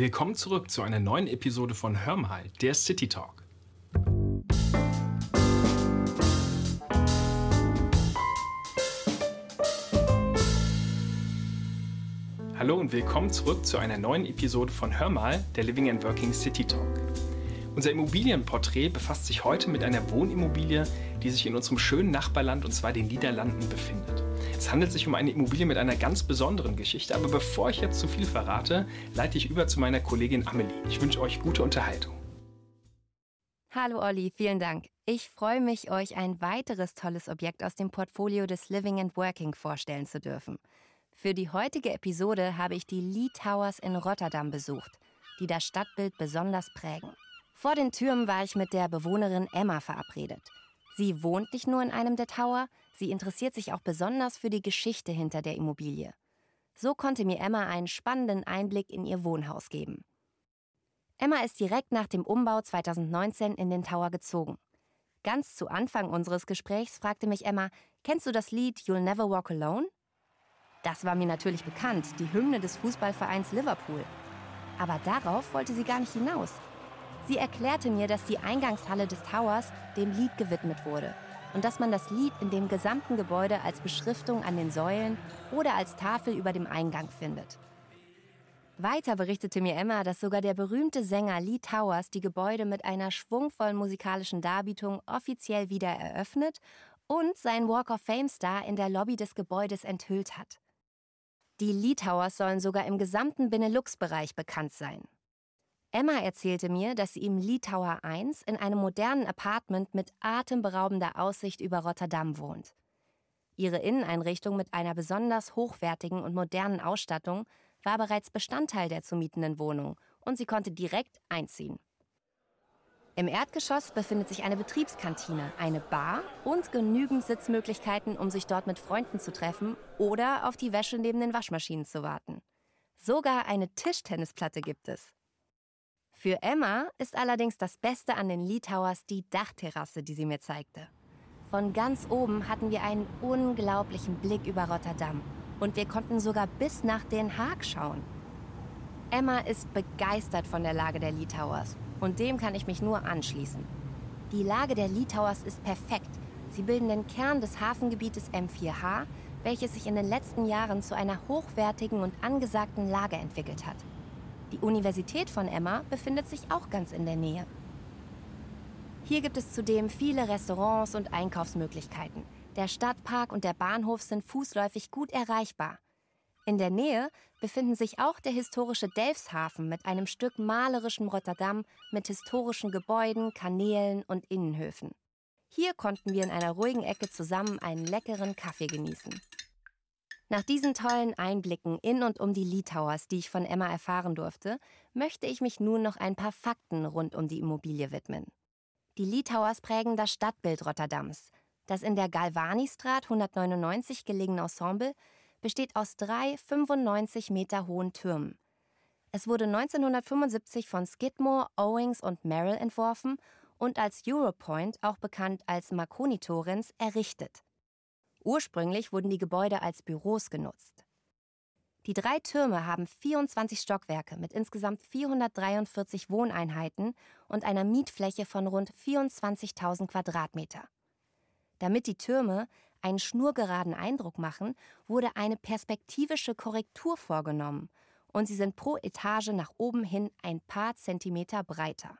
Willkommen zurück zu einer neuen Episode von Hör mal, der City Talk. Hallo und willkommen zurück zu einer neuen Episode von Hör mal, der Living and Working City Talk. Unser Immobilienporträt befasst sich heute mit einer Wohnimmobilie, die sich in unserem schönen Nachbarland und zwar den Niederlanden befindet. Es handelt sich um eine Immobilie mit einer ganz besonderen Geschichte, aber bevor ich jetzt zu viel verrate, leite ich über zu meiner Kollegin Amelie. Ich wünsche euch gute Unterhaltung. Hallo Olli, vielen Dank. Ich freue mich, euch ein weiteres tolles Objekt aus dem Portfolio des Living and Working vorstellen zu dürfen. Für die heutige Episode habe ich die Lee Towers in Rotterdam besucht, die das Stadtbild besonders prägen. Vor den Türmen war ich mit der Bewohnerin Emma verabredet. Sie wohnt nicht nur in einem der Tower, sie interessiert sich auch besonders für die Geschichte hinter der Immobilie. So konnte mir Emma einen spannenden Einblick in ihr Wohnhaus geben. Emma ist direkt nach dem Umbau 2019 in den Tower gezogen. Ganz zu Anfang unseres Gesprächs fragte mich Emma, kennst du das Lied You'll Never Walk Alone? Das war mir natürlich bekannt, die Hymne des Fußballvereins Liverpool. Aber darauf wollte sie gar nicht hinaus. Sie erklärte mir, dass die Eingangshalle des Towers dem Lied gewidmet wurde und dass man das Lied in dem gesamten Gebäude als Beschriftung an den Säulen oder als Tafel über dem Eingang findet. Weiter berichtete mir Emma, dass sogar der berühmte Sänger Lee Towers die Gebäude mit einer schwungvollen musikalischen Darbietung offiziell wieder eröffnet und seinen Walk of Fame Star in der Lobby des Gebäudes enthüllt hat. Die Lee Towers sollen sogar im gesamten Benelux-Bereich bekannt sein. Emma erzählte mir, dass sie im Lee Tower 1 in einem modernen Apartment mit atemberaubender Aussicht über Rotterdam wohnt. Ihre Inneneinrichtung mit einer besonders hochwertigen und modernen Ausstattung war bereits Bestandteil der zu mietenden Wohnung und sie konnte direkt einziehen. Im Erdgeschoss befindet sich eine Betriebskantine, eine Bar und genügend Sitzmöglichkeiten, um sich dort mit Freunden zu treffen oder auf die Wäsche neben den Waschmaschinen zu warten. Sogar eine Tischtennisplatte gibt es. Für Emma ist allerdings das Beste an den Lee Towers die Dachterrasse, die sie mir zeigte. Von ganz oben hatten wir einen unglaublichen Blick über Rotterdam und wir konnten sogar bis nach Den Haag schauen. Emma ist begeistert von der Lage der Lee Towers und dem kann ich mich nur anschließen. Die Lage der Lee Towers ist perfekt. Sie bilden den Kern des Hafengebietes M4H, welches sich in den letzten Jahren zu einer hochwertigen und angesagten Lage entwickelt hat. Die Universität von Emma befindet sich auch ganz in der Nähe. Hier gibt es zudem viele Restaurants und Einkaufsmöglichkeiten. Der Stadtpark und der Bahnhof sind fußläufig gut erreichbar. In der Nähe befinden sich auch der historische Delfshafen mit einem Stück malerischem Rotterdam mit historischen Gebäuden, Kanälen und Innenhöfen. Hier konnten wir in einer ruhigen Ecke zusammen einen leckeren Kaffee genießen. Nach diesen tollen Einblicken in und um die Lee Towers, die ich von Emma erfahren durfte, möchte ich mich nun noch ein paar Fakten rund um die Immobilie widmen. Die Lee Towers prägen das Stadtbild Rotterdams. Das in der Galvani-Straat 199 gelegene Ensemble besteht aus drei 95 Meter hohen Türmen. Es wurde 1975 von Skidmore, Owings und Merrill entworfen und als Europoint, auch bekannt als Marconi Torrens, errichtet. Ursprünglich wurden die Gebäude als Büros genutzt. Die drei Türme haben 24 Stockwerke mit insgesamt 443 Wohneinheiten und einer Mietfläche von rund 24.000 Quadratmeter. Damit die Türme einen schnurgeraden Eindruck machen, wurde eine perspektivische Korrektur vorgenommen und sie sind pro Etage nach oben hin ein paar Zentimeter breiter.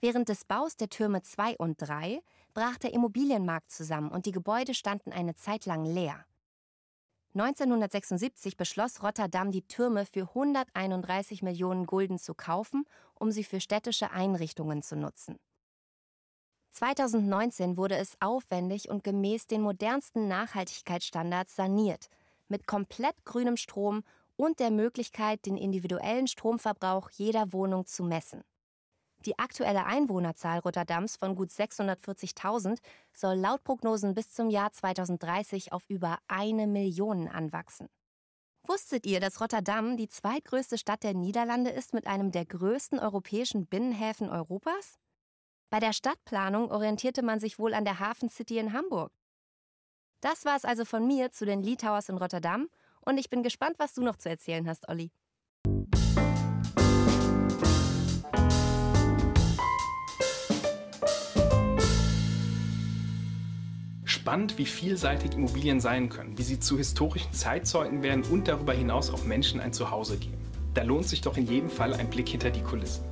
Während des Baus der Türme 2 und 3 brach der Immobilienmarkt zusammen und die Gebäude standen eine Zeit lang leer. 1976 beschloss Rotterdam, die Türme für 131 Millionen Gulden zu kaufen, um sie für städtische Einrichtungen zu nutzen. 2019 wurde es aufwendig und gemäß den modernsten Nachhaltigkeitsstandards saniert, mit komplett grünem Strom und der Möglichkeit, den individuellen Stromverbrauch jeder Wohnung zu messen. Die aktuelle Einwohnerzahl Rotterdams von gut 640.000 soll laut Prognosen bis zum Jahr 2030 auf über eine Million anwachsen. Wusstet ihr, dass Rotterdam die zweitgrößte Stadt der Niederlande ist mit einem der größten europäischen Binnenhäfen Europas? Bei der Stadtplanung orientierte man sich wohl an der Hafen City in Hamburg. Das war es also von mir zu den Lee Towers in Rotterdam und ich bin gespannt, was du noch zu erzählen hast, Olli. Spannend, wie vielseitig Immobilien sein können, wie sie zu historischen Zeitzeugen werden und darüber hinaus auch Menschen ein Zuhause geben. Da lohnt sich doch in jedem Fall ein Blick hinter die Kulissen.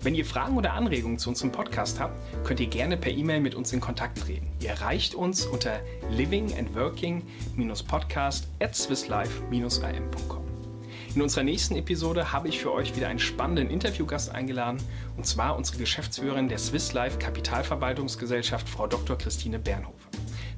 Wenn ihr Fragen oder Anregungen zu unserem Podcast habt, könnt ihr gerne per E-Mail mit uns in Kontakt treten. Ihr erreicht uns unter livingandworking-podcast at swisslife-am.com. In unserer nächsten Episode habe ich für euch wieder einen spannenden Interviewgast eingeladen, und zwar unsere Geschäftsführerin der Swiss Life Kapitalverwaltungsgesellschaft, Frau Dr. Christine Bernhofer.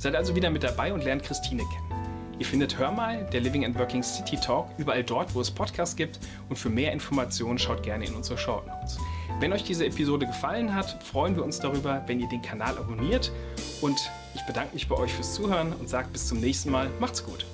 Seid also wieder mit dabei und lernt Christine kennen. Ihr findet Hör mal, der Living and Working City Talk, überall dort, wo es Podcasts gibt. Und für mehr Informationen schaut gerne in unsere Short Notes. Wenn euch diese Episode gefallen hat, freuen wir uns darüber, wenn ihr den Kanal abonniert. Und ich bedanke mich bei euch fürs Zuhören und sage bis zum nächsten Mal. Macht's gut.